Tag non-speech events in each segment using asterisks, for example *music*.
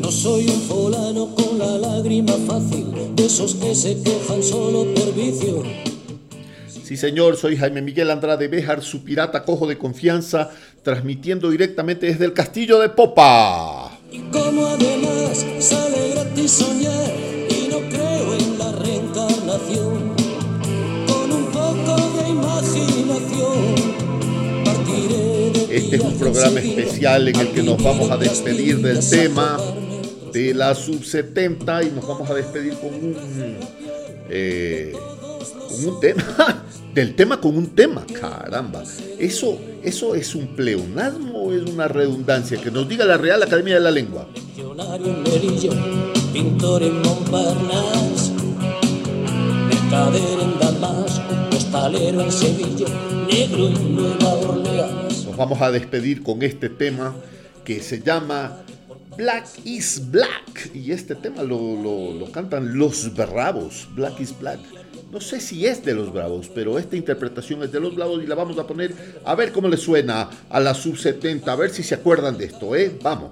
No soy un fulano con la lágrima fácil, de esos que se quejan solo por vicio. Sí, señor, soy Jaime Miguel Andrade Béjar, su pirata cojo de confianza, transmitiendo directamente desde el castillo de Popa. Y como además sale gratis soñar Este es un programa especial en el que nos vamos a despedir del tema de la sub 70 y nos vamos a despedir con un eh, con un tema *laughs* del tema con un tema. Caramba eso eso es un pleonasmo o es una redundancia que nos diga la Real Academia de la Lengua. Pintor en Montparnasse, mercader en Damasco, en Sevilla, negro en Nueva. Vamos a despedir con este tema que se llama Black is Black. Y este tema lo, lo- lo cantan los Bravos Black is Black. No sé si es de los Bravos pero esta interpretación es de los Bravos y la vamos a poner a ver cómo le suena a la sub 70 a ver si se acuerdan de esto eh vamos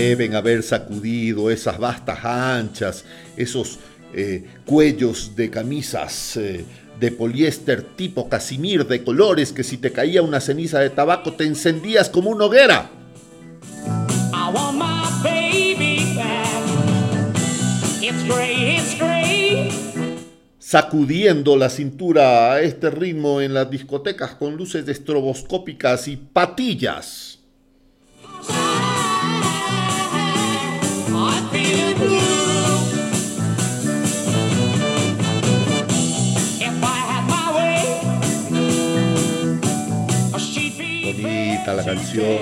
deben haber sacudido esas bastas anchas, esos eh, cuellos de camisas eh, de poliéster tipo casimir de colores que si te caía una ceniza de tabaco te encendías como una hoguera. It's it's. Sacudiendo la cintura a este ritmo en las discotecas con luces estroboscópicas y patillas. Canción.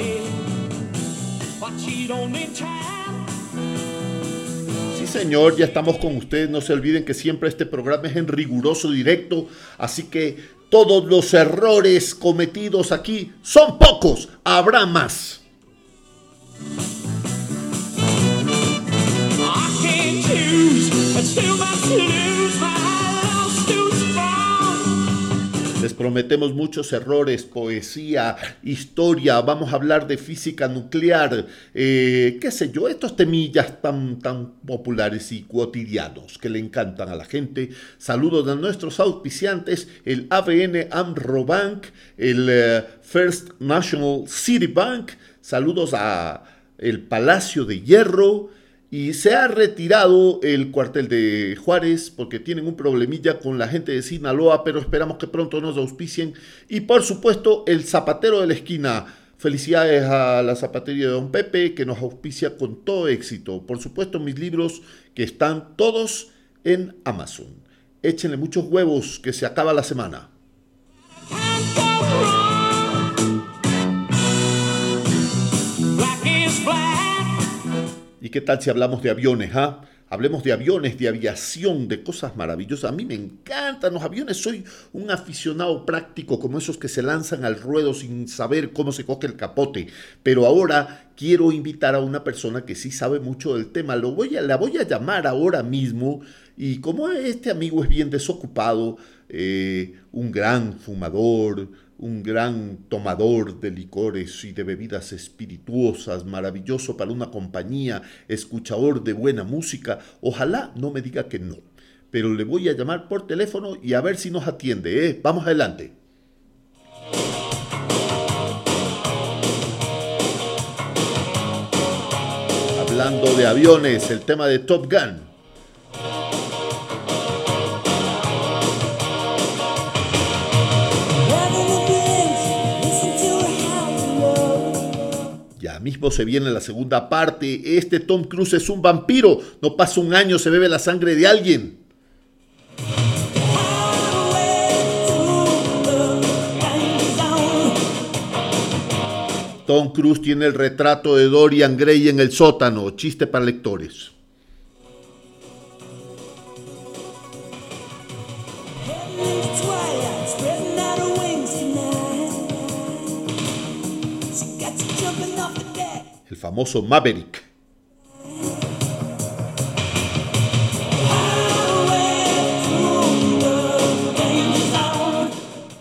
Sí, señor, ya estamos con ustedes. No se olviden que siempre este programa es en riguroso directo, así que todos los errores cometidos aquí son pocos, habrá más. I can't choose. Prometemos muchos errores, poesía, historia, vamos a hablar de física nuclear, eh, qué sé yo, estos temillas tan, tan populares y cotidianos que le encantan a la gente. Saludos a nuestros auspiciantes, el ABN AMRO Bank, el eh, First National City Bank, saludos a el Palacio de Hierro, y se ha retirado el cuartel de Juárez porque tienen un problemilla con la gente de Sinaloa, pero esperamos que pronto nos auspicien. Y por supuesto, el zapatero de la esquina. Felicidades a la zapatería de Don Pepe que nos auspicia con todo éxito. Por supuesto, mis libros que están todos en Amazon. Échenle muchos huevos que se acaba la semana. ¿Y qué tal si hablamos de aviones? ah? Hablemos de aviones, de aviación, de cosas maravillosas. A mí me encantan los aviones. Soy un aficionado práctico como esos que se lanzan al ruedo sin saber cómo se coge el capote. Pero ahora quiero invitar a una persona que sí sabe mucho del tema. Lo voy a, la voy a llamar ahora mismo. Y como este amigo es bien desocupado, eh, un gran fumador, un gran tomador de licores y de bebidas espirituosas, maravilloso para una compañía, escuchador de buena música, ojalá no me diga que no. Pero le voy a llamar por teléfono y a ver si nos atiende. ¿eh? Vamos adelante. Hablando de aviones, el tema de Top Gun. Mismo se viene la segunda parte. Este Tom Cruise es un vampiro. No pasa un año, se bebe la sangre de alguien. Tom Cruise tiene el retrato de Dorian Gray en el sótano. Chiste para lectores. Famoso Maverick.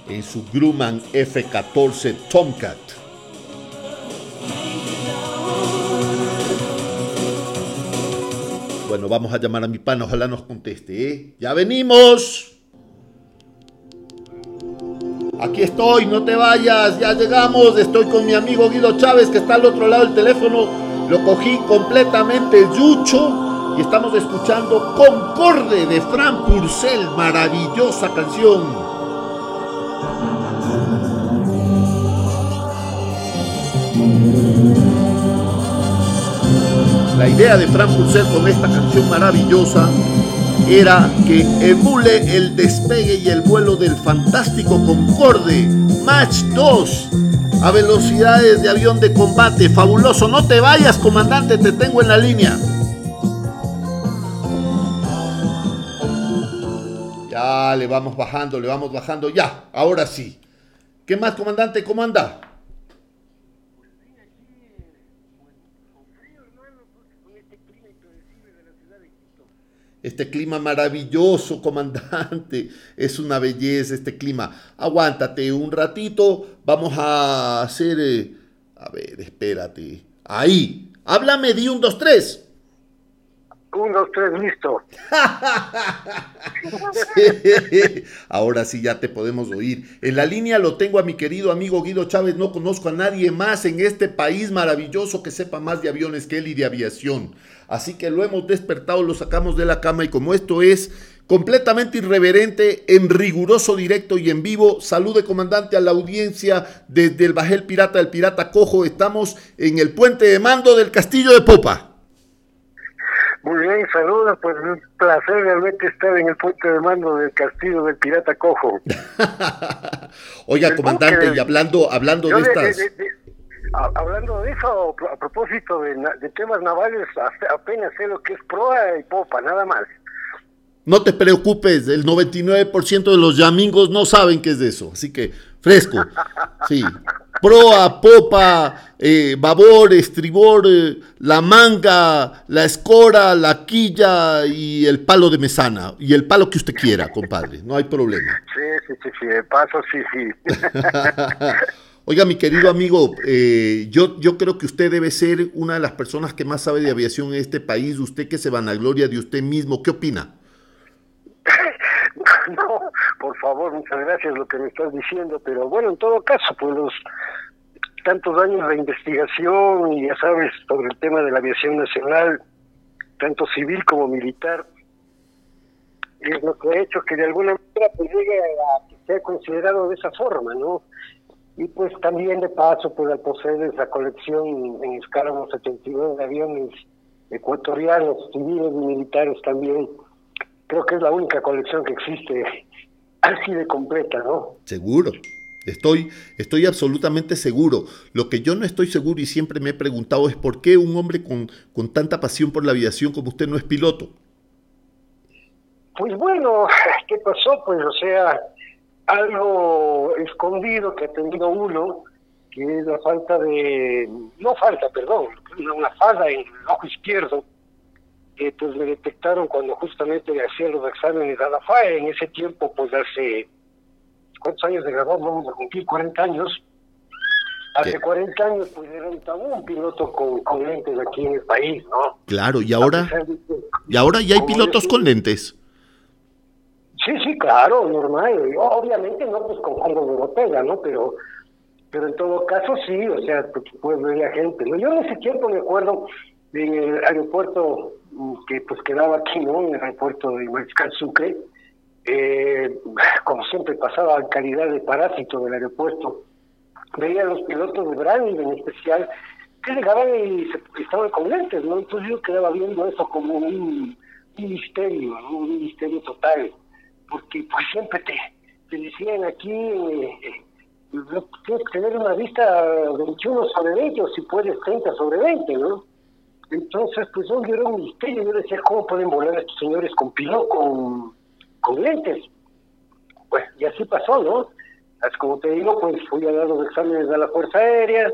En su Grumman F-14 Tomcat. Bueno, vamos a llamar a mi pana, ojalá nos conteste, ¿eh? ¡Ya venimos! Aquí estoy, no te vayas, ya llegamos, estoy con mi amigo Guido Chávez que está al otro lado del teléfono, lo cogí completamente yucho y estamos escuchando Concorde de Fran Purcell, maravillosa canción. La idea de Fran Purcell con esta canción maravillosa era que emule el despegue y el vuelo del fantástico Concorde Match 2 a velocidades de avión de combate. Fabuloso, no te vayas, comandante, te tengo en la línea. Ya le vamos bajando, le vamos bajando, ya, ahora sí. ¿Qué más, comandante? ¿Cómo anda? Este clima maravilloso, comandante. *laughs* Es una belleza este clima. Aguántate un ratito. Vamos a hacer... eh, A ver, espérate. Ahí. Háblame de un, dos, tres. Un, dos, tres, listo. *laughs* Ahora sí ya te podemos oír. En la línea lo tengo a mi querido amigo Guido Chávez. No conozco a nadie más en este país maravilloso que sepa más de aviones que él y de aviación. Así que lo hemos despertado, lo sacamos de la cama y como esto es completamente irreverente, en riguroso directo y en vivo, salude comandante a la audiencia desde el Bajel Pirata del Pirata Cojo. Estamos en el puente de mando del Castillo de Popa. Muy bien, saludos, pues un placer realmente estar en el puente de mando del castillo del pirata cojo. *laughs* Oiga, El comandante, y hablando, hablando de estas... de- de- a- hablando de eso, a propósito de, temas navales, apenas sé lo que es proa y popa, nada más. No te preocupes, el 99% de los yamingos no saben qué es de eso, así que fresco. Sí. *laughs* Proa, popa, eh, babor, estribor, eh, la manga, la escora, la quilla y el palo de mesana. Y el palo que usted quiera, compadre, no hay problema. Sí, sí, sí, sí, de paso, sí, sí. *laughs* Oiga, mi querido amigo, eh, yo, yo creo que usted debe ser una de las personas que más sabe de aviación en este país. Usted que se vanagloria de usted mismo, ¿qué opina? *laughs* No, por favor, muchas gracias lo que me estás diciendo, pero bueno, en todo caso, pues los tantos años de investigación y ya sabes, sobre el tema de la aviación nacional, tanto civil como militar, es lo que ha hecho que de alguna manera pues llegue a que sea considerado de esa forma, ¿no? Y pues también de paso, pues al poseer esa colección en escala unos 72 de aviones ecuatorianos, civiles y militares también, creo que es la única colección que existe así de completa, ¿no? Seguro. Estoy, estoy absolutamente seguro. Lo que yo no estoy seguro y siempre me he preguntado es por qué un hombre con, con tanta pasión por la aviación como usted no es piloto. Pues bueno, *laughs* ¿qué pasó? Pues o sea, algo escondido que ha tenido uno, que es la falta de, no falta, perdón, una, una falla en el ojo izquierdo, que pues me detectaron cuando justamente hacía los exámenes a la FAE, en ese tiempo pues hace, ¿cuántos años de graduado? Vamos a cumplir 40 años. Hace ¿Qué? 40 años pues era un tabú un piloto con, con lentes aquí en el país, ¿no? Claro, y ahora, que- y ahora ya hay pilotos con lentes. Sí, sí, claro, normal. Obviamente no pues con fondos de botella, ¿no? Pero pero en todo caso sí, o sea, pues, puedes ver la gente. ¿no? Yo en ese tiempo me acuerdo en el aeropuerto que pues quedaba aquí, ¿no? En el aeropuerto de Mariscal Sucre, eh, como siempre pasaba en calidad de parásito del aeropuerto, veía a los pilotos de Branding en especial que llegaban y se, estaban con lentes, ¿no? Entonces yo quedaba viendo eso como un, un misterio, ¿no? Un misterio total, porque pues siempre te, te decían aquí, eh, eh, tener una vista 21 sobre 20 o si puedes 30 sobre 20, ¿no? Entonces, pues yo era un misterio, yo decía, ¿cómo pueden volar estos señores con pilo, con, con lentes? Pues, y así pasó, ¿no? Así como te digo, pues fui a dar los exámenes a la Fuerza Aérea,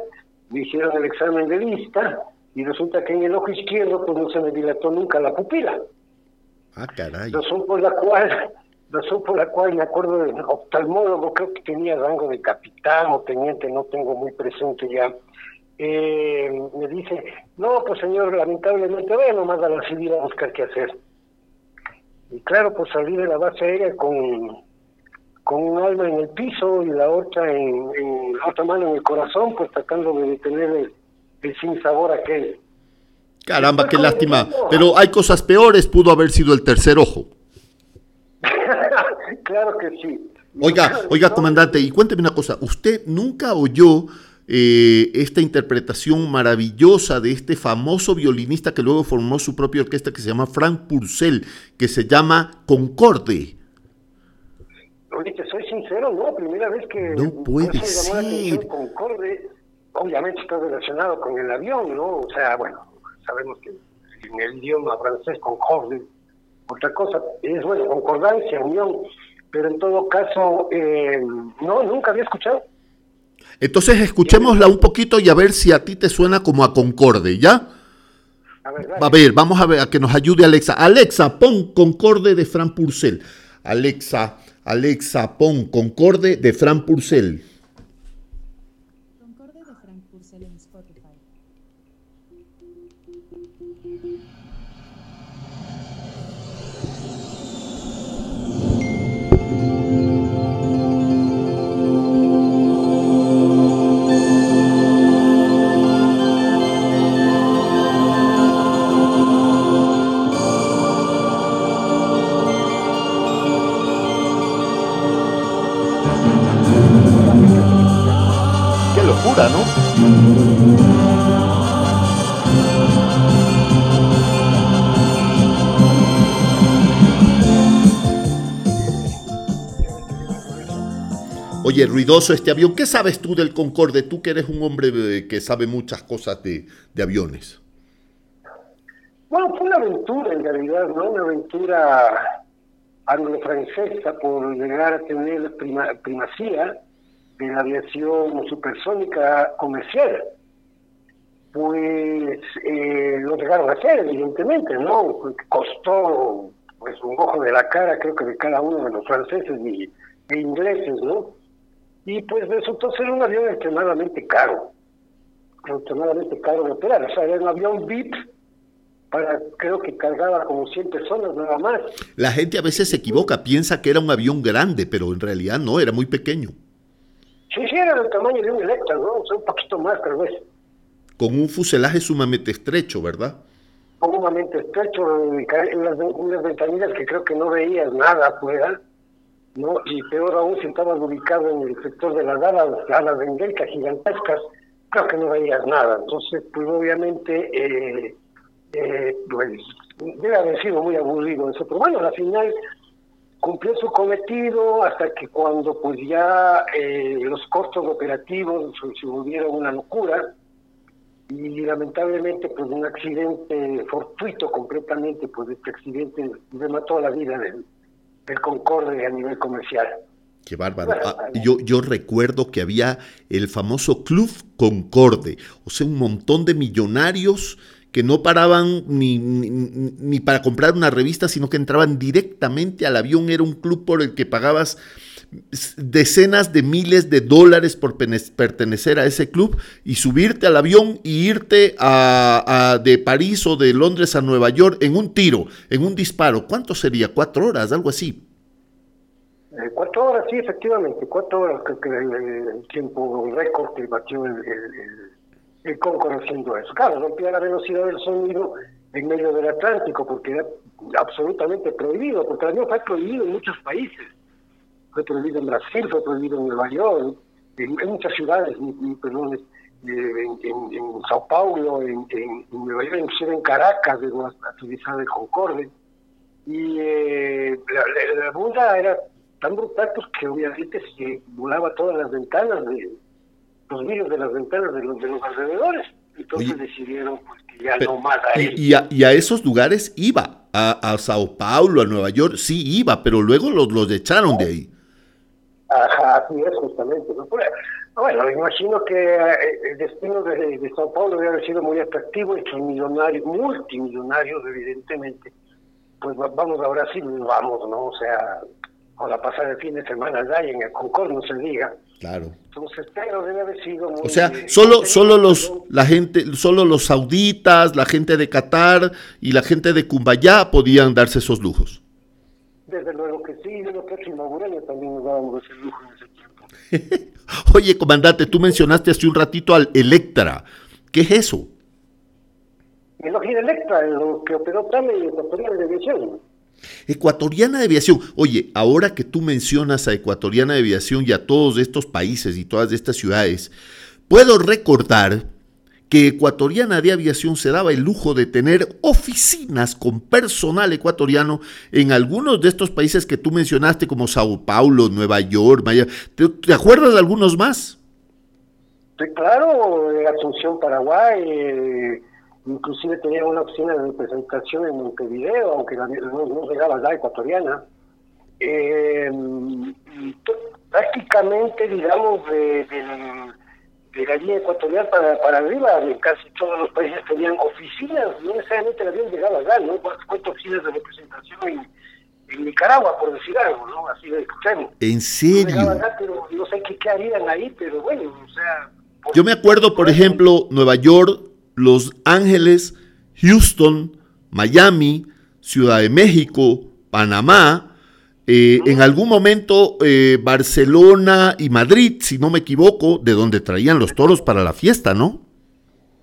me hicieron el examen de vista, y resulta que en el ojo izquierdo pues no se me dilató nunca la pupila. Ah, caray. Razón por la cual, razón por la cual me acuerdo del oftalmólogo, creo que tenía rango de capitán o teniente, no tengo muy presente ya. Eh, me dice, no, pues señor, lamentablemente, vaya nomás a la civil a buscar qué hacer. Y claro, pues salí de la base aérea con, con un alma en el piso y la otra en, en la otra mano en el corazón, pues tratando de detener el, el sin sabor aquel. Caramba, qué lástima. Pero hay cosas peores, pudo haber sido el tercer ojo. *laughs* claro que sí. Oiga, oiga, comandante, y cuénteme una cosa, ¿usted nunca oyó eh, esta interpretación maravillosa de este famoso violinista que luego formó su propia orquesta que se llama Frank Purcell, que se llama Concorde? Oye, te soy sincero, no, primera vez que No puede ser. Concorde, obviamente está relacionado con el avión, ¿no? O sea, bueno, sabemos que en el idioma francés Concorde, otra cosa, es bueno, concordancia, unión, pero en todo caso, eh, no, nunca había escuchado. Entonces escuchémosla un poquito y a ver si a ti te suena como a Concorde, ¿ya? A ver, A ver, vamos a ver, a que nos ayude Alexa. Alexa, pon Concorde de Fran Purcell. Alexa, Alexa, pon Concorde de Fran Purcell. Oye, ruidoso este avión. ¿Qué sabes tú del Concorde? Tú que eres un hombre que sabe muchas cosas de, aviones. Bueno, fue una aventura en realidad, ¿no? Una aventura anglo-francesa por llegar a tener prima- primacía de la aviación supersónica comercial. Pues eh, lo llegaron a hacer, evidentemente, ¿no? Costó pues un ojo de la cara, creo que de cada uno de los franceses y, e ingleses, ¿no? Y pues resultó ser un avión extremadamente caro, extremadamente caro de operar. O sea, era un avión VIP para, creo que cargaba como 100 personas nada más. La gente a veces se equivoca, piensa que era un avión grande, pero en realidad no, era muy pequeño. Sí, sí, era del tamaño de un Electra, ¿no? O sea, un poquito más, tal vez. Con un fuselaje sumamente estrecho, ¿verdad? Sumamente estrecho, unas, unas ventanillas que creo que no veías nada afuera, ¿no? Y peor aún si estabas ubicado en el sector de las alas, alas Engelka gigantescas, creo que no veías nada. Entonces, pues obviamente, eh, eh, pues, debe haber sido muy aburrido eso. Pero bueno, al final cumplió su cometido hasta que cuando pues ya eh, los costos operativos se, se volvieron una locura y lamentablemente pues un accidente fortuito completamente pues este accidente le mató la vida del, del Concorde a nivel comercial. Qué bárbaro. Ah, yo, yo recuerdo que había el famoso Club Concorde, o sea, un montón de millonarios que no paraban ni, ni, ni para comprar una revista, sino que entraban directamente al avión. Era un club por el que pagabas decenas de miles de dólares por pertenecer a ese club y subirte al avión y irte a, de París o de Londres a Nueva York en un tiro, en un disparo. ¿Cuánto sería? ¿Cuatro horas? Algo así. Eh, cuatro horas, sí, efectivamente, cuatro horas creo que el, el- tiempo récord que batió el, el, el- haciendo eso. Claro, rompía la velocidad del sonido en medio del Atlántico porque era absolutamente prohibido, porque el avión fue prohibido en muchos países. Fue prohibido en Brasil, fue prohibido en Nueva York, en, en muchas ciudades, perdón, en, en- en Sao Paulo, en, Nueva York, inclusive en Caracas, de utilizar el Concorde. Y eh, la, la, la burla era tan brutal pues, que obviamente se volaba todas las ventanas, de los vidrios de las ventanas de los, de los alrededores. Entonces Oye, decidieron pues, que ya Pero- no más a él. y a, y a esos lugares iba, a, a Sao Paulo, a Nueva York, sí iba, pero luego los, los echaron de ahí. Ajá, así es justamente. ¿no? Bueno, imagino que eh, el destino de, de Sao Paulo debe haber sido muy atractivo y que millonarios, multimillonarios, evidentemente, pues va- vamos a Brasil, vamos, ¿no? O sea, con la pasada el fin de semana allá y en el Concord, no se diga. Claro. Entonces, pero debe haber sido muy... O sea, eh, solo, solo los, la gente, solo los sauditas, la gente de Qatar y la gente de Cumbayá podían darse esos lujos. Desde luego sí, yo creo que Magureño también nos dábamos ese lujo en ese tiempo. *laughs* Oye, comandante, tú mencionaste hace un ratito al Electra. ¿Qué es eso? El Ojir Electra, lo que operó TAME y Ecuatorial de Aviación. Ecuatoriana de Aviación. Oye, ahora que tú mencionas a Ecuatoriana de Aviación y a todos estos países y todas estas ciudades, puedo recordar que Ecuatoriana de Aviación se daba el lujo de tener oficinas con personal ecuatoriano en algunos de estos países que tú mencionaste, como Sao Paulo, Nueva York, Maya. ¿Te, acuerdas de algunos más? Sí, claro, eh, Asunción, Paraguay, eh, inclusive tenía una oficina de representación en Montevideo, aunque la- no, llegaba allá ecuatoriana. Eh, prácticamente, digamos, de, de la línea ecuatorial para, para arriba, en casi todos los países tenían oficinas, no necesariamente el avión llegaba allá, ¿no? ¿Cuántas oficinas de representación en, en Nicaragua, por decir algo, ¿no? Así de extremo. ¿En serio? pero no sé qué, qué harían ahí, pero bueno, o sea... por- Yo me acuerdo, por ejemplo, Nueva York, Los Ángeles, Houston, Miami, Ciudad de México, Panamá, eh, en algún momento eh, Barcelona y Madrid, si no me equivoco, de donde traían los toros para la fiesta, ¿no?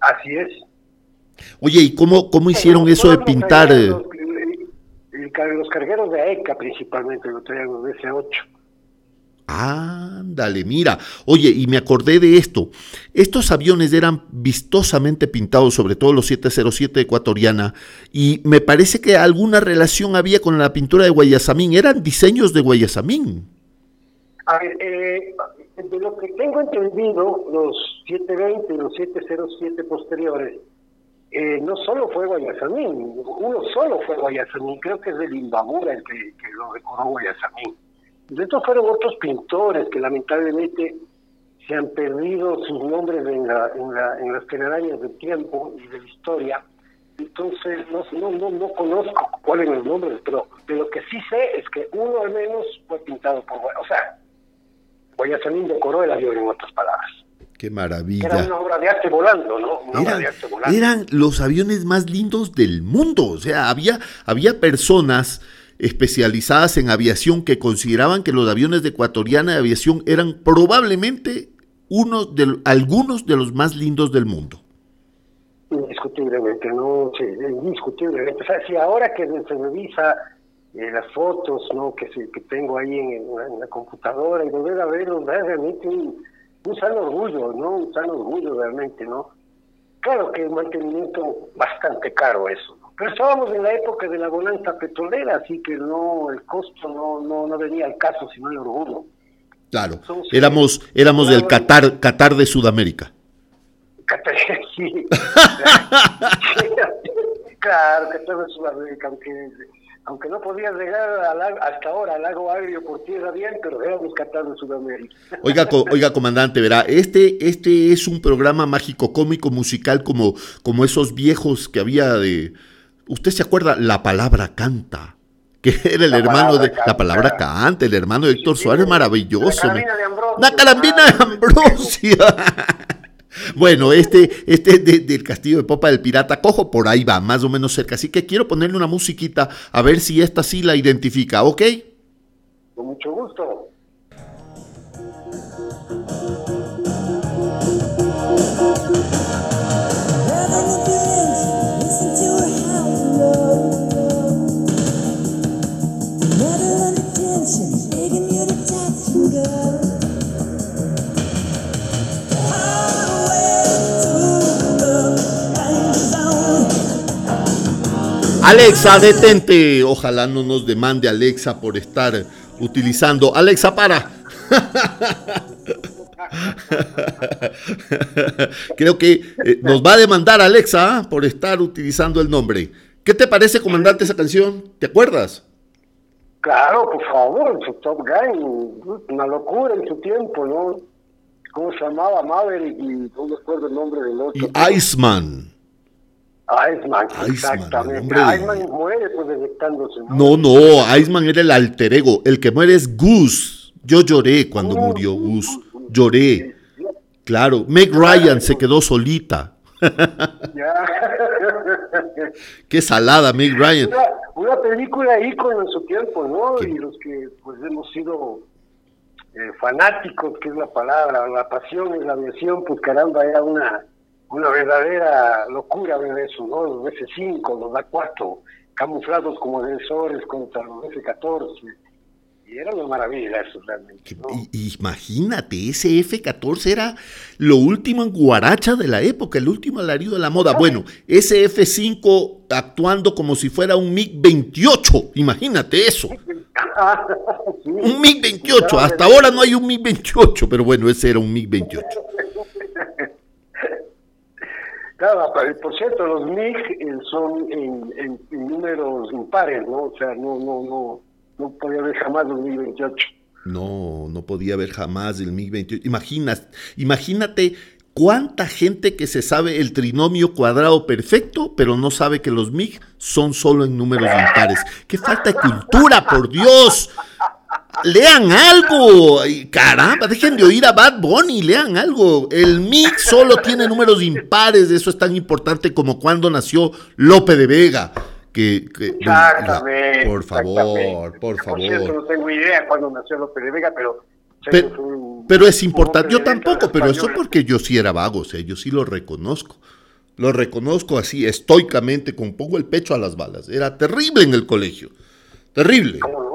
Así es. Oye, ¿y cómo, cómo hicieron eso de pintar? eh? Los, el- el- los cargueros de AECA principalmente, lo traían los DC-8. Ándale, mira. Oye, y me acordé de esto. Estos aviones eran vistosamente pintados, sobre todo los 707 ecuatoriana, y me parece que alguna relación había con la pintura de Guayasamín. Eran diseños de Guayasamín. A ver, eh, de lo que tengo entendido, los 720 y los 707 posteriores, eh, no solo fue Guayasamín, uno solo fue Guayasamín, creo que es el Imbabura el que, que lo decoró Guayasamín. De estos fueron otros pintores que lamentablemente se han perdido sus nombres en, la, en, la, en las telarañas del tiempo y de la historia. Entonces, no, no, no, no conozco cuáles son los nombres, pero de lo que sí sé es que uno al menos fue pintado por... O sea, Guayasamín decoró el avión, en otras palabras. Qué Era maravilla. una obra de arte volando, ¿no? Una obra de arte volando. eran los aviones más lindos del mundo. O sea, había, había personas especializadas en aviación que consideraban que los aviones de ecuatoriana de aviación eran probablemente unos de, algunos de los más lindos del mundo. Indiscutiblemente, no, sí, indiscutiblemente. O sea, si ahora que se revisa eh, las fotos, ¿no? Que, que tengo ahí en, la- computadora y volver a verlos, realmente un, un sano orgullo, ¿no? Un sano orgullo realmente, ¿no? Claro que el mantenimiento bastante caro eso. Pero estábamos en la época de la bonanza petrolera, así que no, el costo no, no, no venía al caso, sino el orgullo. Claro, Entonces, éramos, éramos del. Qatar, Qatar de Sudamérica. *laughs* Sí. *laughs* claro, todo es Sudamérica, aunque, aunque no podías llegar al lago- hasta ahora al lago agrio por tierra bien, pero éramos Qatar de Sudamérica. Oiga, co- oiga, *laughs* comandante, verá, este, este es un programa mágico, cómico, musical, como, como esos viejos que había de. ¿Usted se acuerda? La palabra canta. *laughs* Que era el La hermano de. La palabra canta. el hermano de Héctor Sí, Suárez, la maravilloso. carabina me- de Ambrosio. La carambina de Ah, Ambrosia. *laughs* Bueno, este, este es de- del castillo de Popa del Pirata Cojo, por ahí va, más o menos cerca. Así que quiero ponerle una musiquita a ver si esta sí la identifica, ¿ok? Con mucho gusto. Alexa, detente. Ojalá no nos demande Alexa por estar utilizando. Alexa, para. *laughs* Creo que eh, nos va a demandar Alexa ¿ah? por estar utilizando el nombre. ¿Qué te parece, comandante, esa canción? ¿Te acuerdas? Claro, por favor, su Top Gun, una locura en su tiempo, ¿no? ¿cómo se llamaba? Maverick y no me acuerdo el nombre del otro. Y Iceman. Iceman, exactamente. el hombre de- Iceman muere pues. No, no, Iceman era el alter ego. El que muere es Goose. Yo lloré cuando murió Goose. Lloré. Claro, Meg Ryan se quedó solita. *laughs* Qué salada, Meg Ryan. una, una película ícono en su tiempo, ¿no? ¿Qué? Y los que pues hemos sido eh, fanáticos, que es la palabra, la pasión en la aviación, pues caramba, era una, una verdadera locura ver eso, ¿no? Los F-5, los A-4, camuflados como defensores contra los F-14. Y era una maravilla eso realmente, Imagínate, ese F-14 era lo último en guaracha de la época, el último alarido de la moda. Bueno, ese F-5 actuando como si fuera un MiG-28, imagínate eso. *laughs* Sí. Un MiG-28, hasta ahora no hay un MiG-28, pero bueno, ese era un MiG-28. Claro, por cierto, los MiG eh, son en, números impares, ¿no? O sea, no, no, no, no podía haber jamás los MiG 28. No, no podía haber jamás el MiG-28. Imaginas, imagínate cuánta gente que se sabe el trinomio cuadrado perfecto, pero no sabe que los MiG son solo en números impares. ¡Qué falta de cultura, por Dios! Lean algo, caramba, dejen de oír a Bad Bunny, lean algo. El MiG solo tiene números impares, eso es tan importante como cuando nació Lope de Vega. Que, que- Exactamente. por favor, por Por cierto, favor. no tengo idea cuándo nació López de Vega, pero... Pero, un- es importante, yo tampoco, pero eso porque yo sí era vago, o sea, yo sí lo reconozco. Lo reconozco así, estoicamente, con pongo el pecho a las balas. Era terrible en el colegio. Terrible. ¿Cómo no?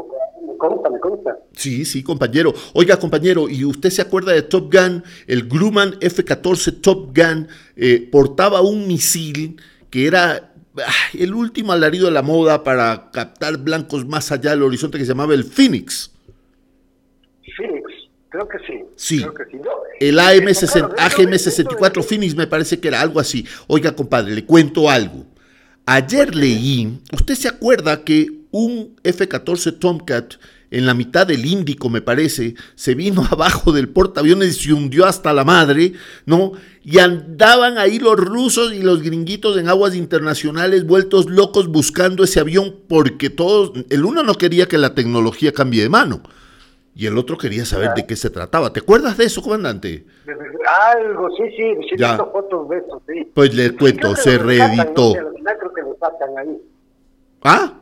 Me consta, me consta. Sí, sí, compañero. Oiga, compañero, ¿y usted se acuerda de Top Gun? El Grumman F-14 Top Gun eh, portaba un misil que era ah, el último alarido de la moda para captar blancos más allá del horizonte que se llamaba el Phoenix. Phoenix, creo que sí. Sí. Creo que sí. No, El eh, AM60 claro, dentro de- AGM64 dentro de- Phoenix me parece que era algo así. Oiga, compadre, le cuento algo. Ayer leí, ¿usted se acuerda que un F-14 Tomcat en la mitad del Índico, me parece, se vino *laughs* abajo del portaaviones y se hundió hasta la madre, ¿no? Y andaban ahí los rusos y los gringuitos en aguas internacionales vueltos locos buscando ese avión porque todos, el uno no quería que la tecnología cambie de mano. Y el otro quería saber de qué se trataba. ¿Te acuerdas de eso, comandante? Algo, sí, sí, sí, Ya. fotos de eso, sí. Pues le cuento, se reeditó. ¿no? Que al final creo que lo sacan ahí. ¿Ah?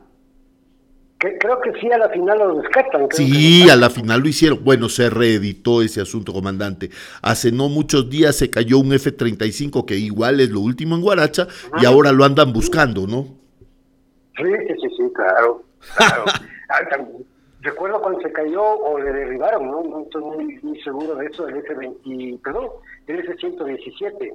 Que, creo que sí, a la final lo rescatan. Sí, lo a la final lo hicieron. Bueno, se reeditó ese asunto, comandante. Hace no muchos días se cayó un F-35 que igual es lo último en Guaracha y ahora lo andan buscando, ¿no? Sí, sí, sí, sí, claro. claro. *laughs* Recuerdo cuando se cayó o le derribaron, ¿no? No estoy muy, muy seguro de eso, el F-20, perdón, el F-117.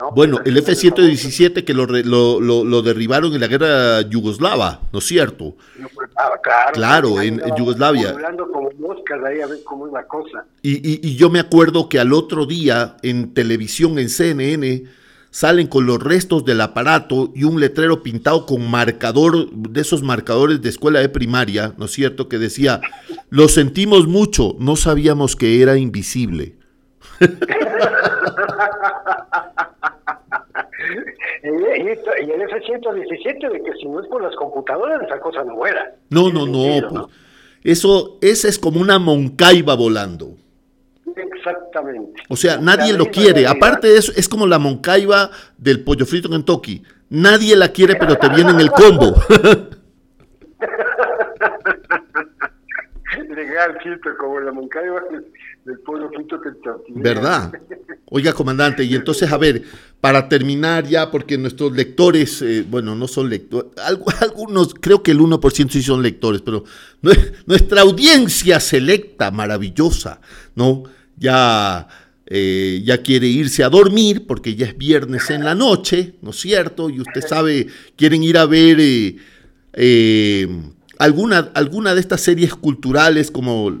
¿No? Bueno, Pues, el así es F-117 que lo, re- lo, lo- lo derribaron en la guerra yugoslava, ¿no es cierto? famoso. Ah, claro. En- Yugoslavia. Volando como moscas ahí a ver cómo es la cosa. Y, y- y yo me acuerdo que al otro día en televisión, en CNN, salen con los restos del aparato y un letrero pintado con marcador, de esos marcadores de escuela de primaria, ¿no es cierto? Que decía, lo sentimos mucho, no sabíamos que era invisible. *laughs* Y, y y el F-117, de que si no es por las computadoras, esa cosa no vuela. No, no, no, pues. Eso, esa es como una moncaiba volando. Exactamente. O sea, nadie La lo quiere. realidad. Aparte de eso, es como la moncaiba del pollo frito Kentucky. Nadie la quiere, pero te viene en el combo. *laughs* Legal, chito, como la Moncaiba del pueblo ¿Verdad? Oiga, comandante, y entonces, a ver, para terminar ya, porque nuestros lectores, eh, bueno, no son lectores, algu- *laughs* algunos, creo que el 1% sí son lectores, pero *laughs* nue- nuestra audiencia selecta, maravillosa, ¿no? Ya, eh, ya quiere irse a dormir porque ya es viernes en la noche, ¿no es cierto? Y usted sabe, quieren ir a ver... eh, eh, alguna de estas series culturales como,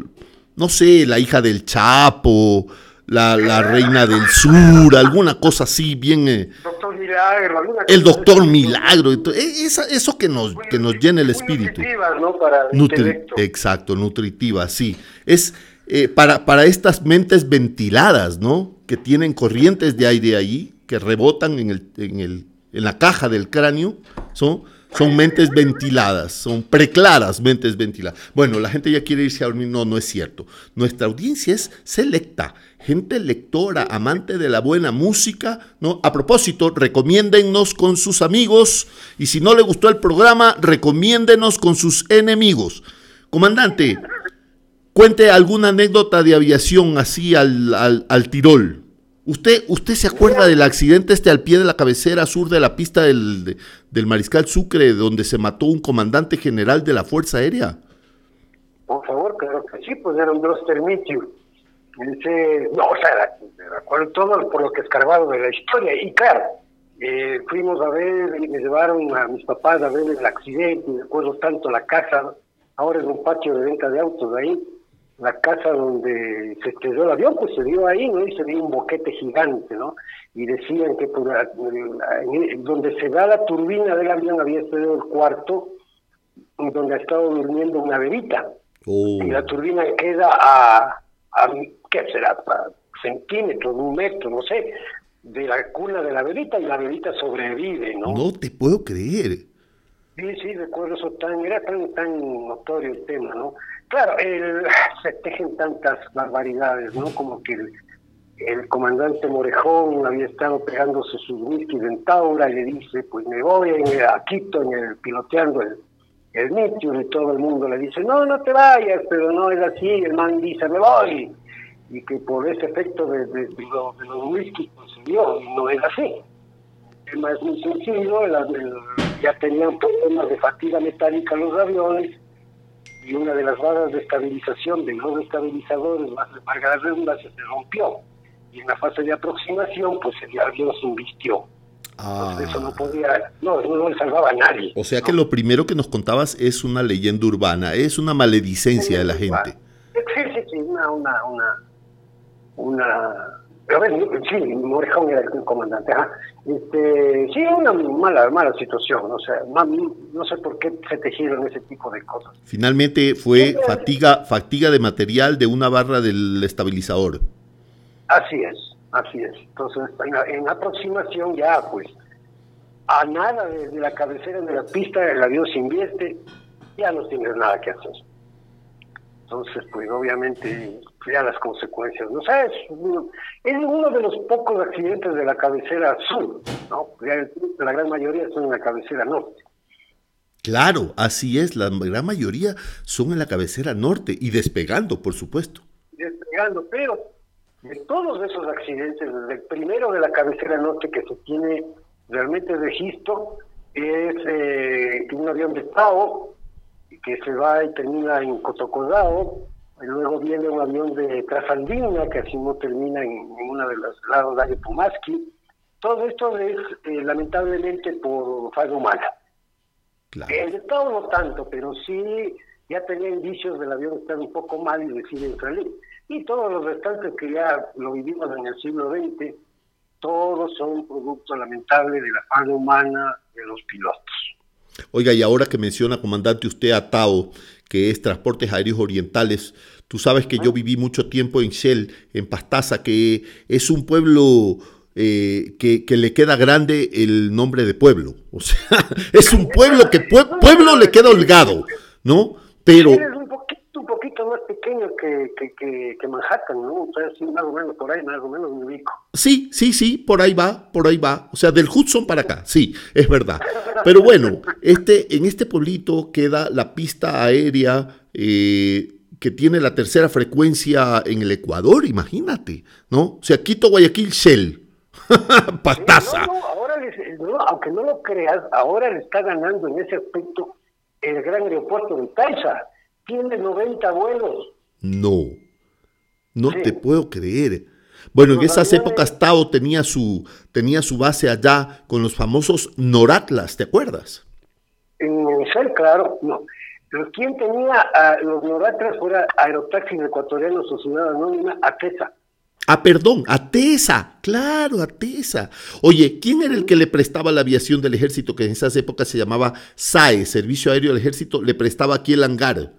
no sé, La hija del Chapo, La, la reina del sur, alguna cosa así, bien... eh, Doctor Milagro, alguna el cosa doctor así. Milagro, e- esa- eso que nos, que nos llena el espíritu. nutritivas, ¿no? Para el Nutri- exacto, nutritiva, sí. Es, eh, para, para estas mentes ventiladas, ¿no? Que tienen corrientes de aire ahí, que rebotan en, el, en, el, en la caja del cráneo, son, son mentes ventiladas, son preclaras mentes ventiladas. Bueno, la gente ya quiere irse a dormir, no, no es cierto. Nuestra audiencia es selecta, gente lectora, amante de la buena música, ¿no? A propósito, recomiéndennos con sus amigos y si no le gustó el programa, recomiéndenos con sus enemigos. Comandante, cuente alguna anécdota de aviación así al, al, al Tirol. ¿Usted, ¿Usted se acuerda del accidente este al pie de la cabecera sur de la pista del, de- del Mariscal Sucre, donde se mató un comandante general de la Fuerza Aérea? Por favor, claro que sí, pues era un Droster Mitchell. Ese, no, o sea, me acuerdo todo por lo que escarbado de la historia. Y claro, eh, fuimos a ver, y me llevaron a mis papás a ver el accidente, y recuerdo tanto la casa, ahora es un patio de venta de autos ahí, la casa donde se estrelló el avión, pues se dio ahí, ¿no? Y se vio un boquete gigante, ¿no? Y decían que por donde se da la turbina del avión había estrellado el cuarto, donde ha estado durmiendo una bebita Oh, y la turbina queda a, a ¿qué será? A centímetros, un metro, no sé, de la cuna de la bebita y la bebita sobrevive, ¿no? no te puedo creer. Sí, sí, recuerdo eso tan, era tan, tan notorio el tema, ¿no? Claro, el, *sighs* se tejen tantas barbaridades, ¿no? Como que el, comandante Morejón había estado pegándose sus whisky en Taura y le dice, pues me voy a Quito en el, piloteando el, el y todo el mundo le dice, no, no te vayas, pero no es así, el man dice, me voy. Y que por ese efecto de, de, de los, de los whisky pues, se dio, y no es así. El tema es muy sencillo, el- ya tenían problemas de fatiga metálica los aviones y una de las barras de estabilización de los estabilizadores, valga la redundancia, se rompió. Y en la fase de aproximación, pues el avión se invistió. Ah, Entonces, eso no podía, no, no le salvaba a nadie. o sea que lo primero que nos contabas es una leyenda urbana, es una maledicencia de la gente. Sí, sí, sí, una, una, una, una, a ver, sí, Morejón era el comandante, ajá. Este, sí, una mala, mala situación, o sea, no sé por qué se tejieron ese tipo de cosas. Finalmente fue fatiga, fatiga de material de una barra del estabilizador. Así es, así es. Entonces, en, aproximación ya, pues, a nada de, de la cabecera de la pista, el avión se invierte, ya no tienes nada que hacer. Entonces, pues, obviamente, ya las consecuencias, ¿no sabes? Uno- Es uno de los pocos accidentes de la cabecera sur, ¿no? La gran mayoría son en la cabecera norte. Claro, así es, la gran mayoría son en la cabecera norte y despegando, por supuesto. despegando, pero de todos esos accidentes, desde el primero de la cabecera norte que se tiene realmente registro, es eh, un avión de Tao que se va y termina en Cotocodao, luego viene un avión de Trasandina que así no termina en, en una de los lados de Pumaski. Todo esto es eh, lamentablemente por falla humana. Claro. El de Tao no tanto, pero sí ya tenía indicios del avión estar un poco mal y deciden salir. Y todos los restantes que ya lo vivimos en el siglo XX, todos son producto lamentable de la falla humana de los pilotos. Oiga, y ahora que menciona, comandante, usted a Tao, que es Transportes Aéreos Orientales, tú sabes que yo viví mucho tiempo en Shell, en Pastaza, que es un pueblo eh, que, que le queda grande el nombre de pueblo. *laughs* O sea, es un pueblo que pue- pueblo le queda holgado, ¿no? Pero un poquito, más pequeño que, que, que, que Manhattan, ¿no? O sea, sí, más o menos por ahí, más o menos me ubico. Sí, sí, sí, por ahí va, por ahí va. O sea, del Hudson para acá, sí, es verdad. *laughs* Pero bueno, este, en este pueblito queda la pista aérea eh, que tiene la tercera frecuencia en el Ecuador, imagínate, ¿no? O sea, Quito, Guayaquil, Shell. *laughs* Pastaza. No, no, ahora les- no, aunque no lo creas, ahora le está ganando en ese aspecto el gran aeropuerto de Taisa. Tiene 90 vuelos. No, no Sí. te puedo creer. Bueno, en esas aviones- épocas Tao tenía su, tenía su base allá con los famosos Noratlas, ¿te acuerdas? En Shell, claro, no. Pero ¿quién tenía a los Noratras fuera Aerotaxis Ecuatoriano Sociedad Anónima Atesa? Ah, perdón, Atesa, claro, Atesa. Oye, ¿quién era el que le prestaba la aviación del ejército que en esas épocas se llamaba SAE, Servicio Aéreo del Ejército, le prestaba aquí el hangar?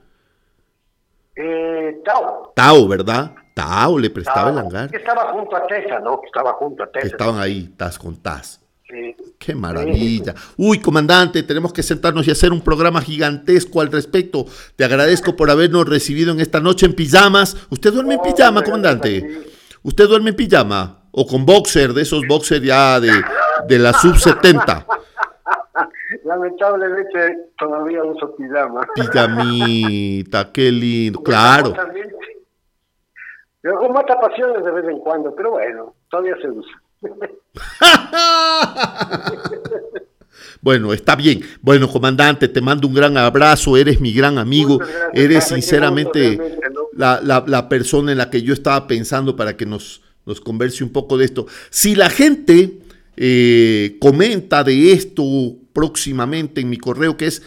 Eh, Tao. Tao, ¿verdad? Tao le prestaba el hangar. Que estaba junto a Tesa, ¿no? Que estaba junto a Tesa. estaban ahí, tas con tas. Sí. Qué maravilla. Uy, comandante, tenemos que sentarnos y hacer un programa gigantesco al respecto. Te agradezco por habernos recibido en esta noche en pijamas. ¿Usted duerme en pijama, comandante? ¿Usted duerme en pijama? ¿O con boxer, de esos boxer ya de, de la sub 70? Lamentablemente todavía uso pijama. Pijamita, qué lindo. *laughs* Claro. Con mata pasiones de vez en cuando, pero bueno, todavía se usa. *laughs* Bueno, está bien. Bueno, comandante, te mando un gran abrazo. Eres mi gran amigo. Eres sinceramente la, la- la persona en la que yo estaba pensando para que nos, nos converse un poco de esto. Si la gente eh, comenta de esto próximamente en mi correo, que es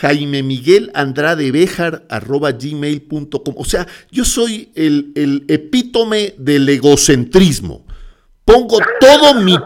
Jaime Miguel Andrade Béjar arroba gmail.com. O sea, yo soy el, el epítome del egocentrismo. Pongo todo mi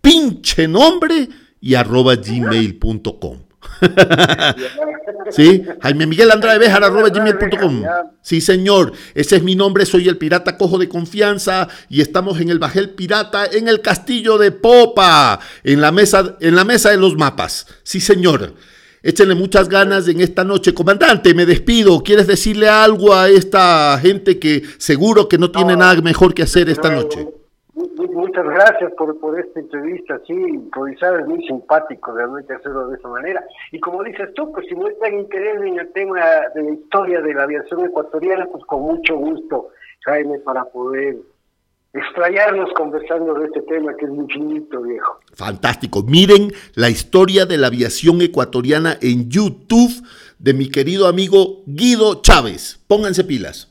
pinche nombre y arroba gmail.com. *laughs* ¿Sí? Jaime Miguel Andrade Béjar arroba gmail.com. Sí, señor. Ese es mi nombre. Soy el pirata cojo de confianza y estamos en el Bajel Pirata en el castillo de Popa, en la mesa, en la mesa de los mapas. Sí, señor. Échenle muchas ganas en esta noche. Comandante, me despido. ¿Quieres decirle algo a esta gente que seguro que no tiene nada mejor que hacer esta noche? Mu- mu- Muchas gracias por, por esta entrevista, sí, improvisar es muy simpático realmente hacerlo de esa manera. Y como dices tú, pues si muestran interés en el tema de la historia de la aviación ecuatoriana, pues con mucho gusto, Jaime, para poder extrañarnos conversando de este tema que es muy finito, viejo. Fantástico. Miren la historia de la aviación ecuatoriana en YouTube de mi querido amigo Guido Chávez. Pónganse pilas.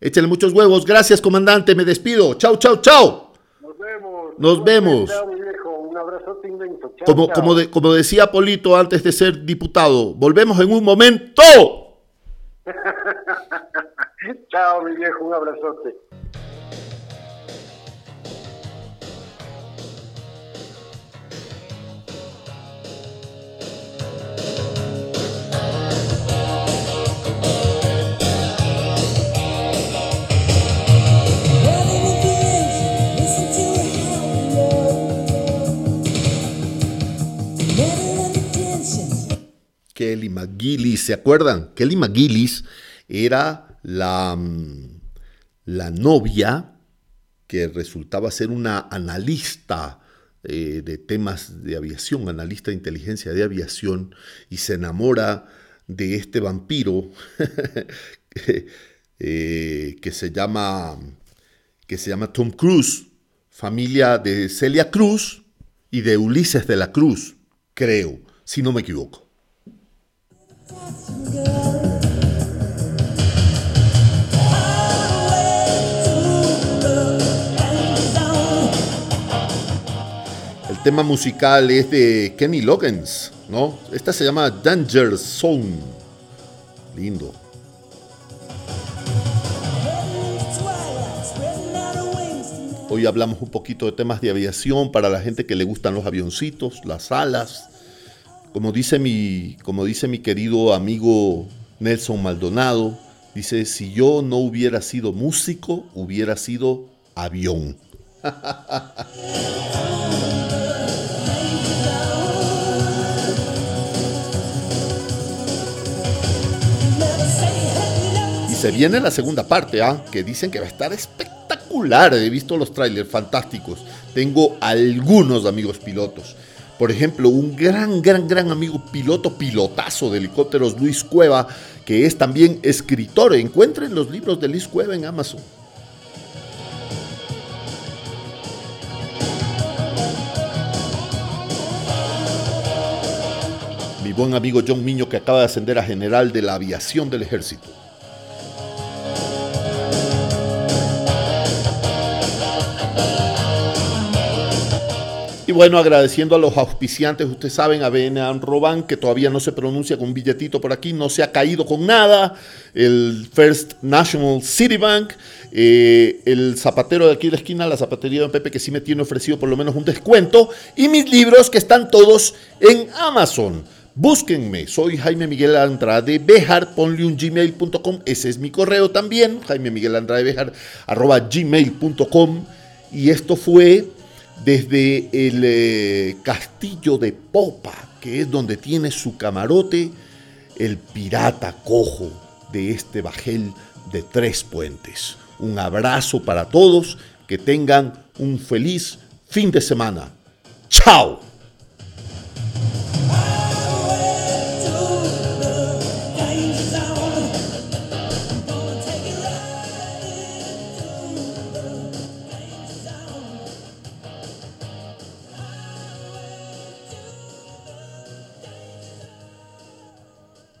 Échenle muchos huevos. Gracias, comandante. Me despido. Chau, chau, chau. Nos vemos. Nos vemos. Chao, mi viejo. Un inmenso. Como, como, de- como decía Polito antes de ser diputado, volvemos en un momento. *laughs* Chao, mi viejo. Un abrazote. McGillis, ¿se acuerdan? Kelly McGillis era la, mm, la novia que resultaba ser una analista eh, de temas de aviación, analista de inteligencia de aviación, y se enamora de este vampiro *laughs* eh, que se llama que se llama Tom Cruise, familia de Celia Cruz y de Ulises de la Cruz, creo, si no me equivoco. El tema musical es de Kenny Loggins, ¿no? Esta se llama Danger Zone. Lindo. Hoy hablamos un poquito de temas de aviación para la gente que le gustan los avioncitos, las alas. Como dice mi, como dice mi querido amigo Nelson Maldonado, dice, si yo no hubiera sido músico, hubiera sido avión. *laughs* Y se viene la segunda parte, ¿ah? que dicen que va a estar espectacular. He visto los trailers fantásticos. Tengo algunos amigos pilotos. Por ejemplo, un gran, gran, gran amigo piloto, pilotazo de helicópteros, Luis Cueva, que es también escritor. Encuentren los libros de Luis Cueva en Amazon. Mi buen amigo John Miño, que acaba de ascender a general de la aviación del ejército. Y bueno, agradeciendo a los auspiciantes, ustedes saben, a BN Roban, que todavía no se pronuncia con un billetito por aquí, no se ha caído con nada, el First National Citibank, eh, el zapatero de aquí de la esquina, la zapatería de Pepe, que sí me tiene ofrecido por lo menos un descuento, y mis libros que están todos en Amazon. Búsquenme, soy Jaime Miguel Andrade Bejar, ponle un gmail.com, ese es mi correo también, Jaime Miguel Andrade Bejar, arroba gmail.com. Y esto fue desde el eh, castillo de Popa, que es donde tiene su camarote el pirata cojo de este bajel de tres puentes. Un abrazo para todos, que tengan un feliz fin de semana. ¡Chao!